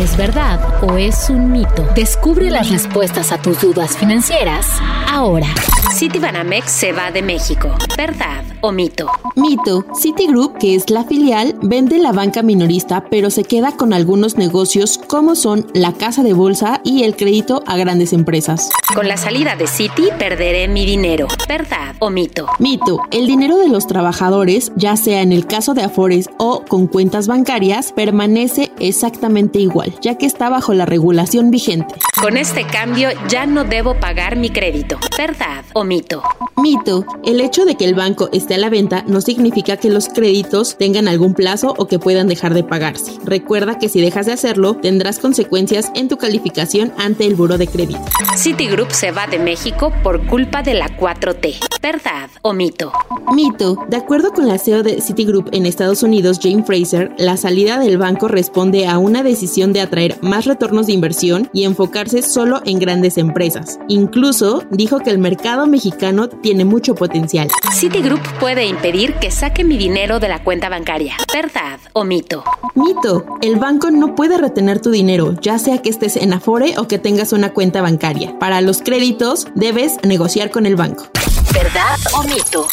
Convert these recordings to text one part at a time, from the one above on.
¿Es verdad o es un mito? Descubre las respuestas a tus dudas financieras ahora. Citibanamex se va de México. ¿Verdad o mito? Mito. Citigroup, que es la filial, vende la banca minorista, pero se queda con algunos negocios como son la casa de bolsa y el crédito a grandes empresas. Con la salida de Citi perderé mi dinero. ¿Verdad o mito? Mito. El dinero de los trabajadores, ya sea en el caso de Afores o con cuentas bancarias, permanece exactamente igual, ya que está bajo la regulación vigente. Con este cambio ya no debo pagar mi crédito. ¿Verdad o mito? Mito. El hecho de que el banco esté a la venta no significa que los créditos tengan algún plazo o que puedan dejar de pagarse. Recuerda que si dejas de hacerlo, tendrás consecuencias en tu calificación ante el buro de crédito. Citigroup se va de México por culpa de la 4T. ¿Verdad o mito? Mito. De acuerdo con la CEO de Citigroup en Estados Unidos, Jane Fraser, la salida del banco responde a una decisión de atraer más retornos de inversión y enfocarse solo en grandes empresas. Incluso dijo que el mercado mexicano tiene mucho potencial. Citigroup puede impedir que saque mi dinero de la cuenta bancaria. ¿Verdad o mito? Mito. El banco no puede retener tu dinero, ya sea que estés en Afore o que tengas una cuenta bancaria. Para los créditos, debes negociar con el banco. ¿Verdad o mito?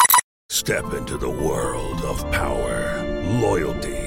Step into the world of power, loyalty,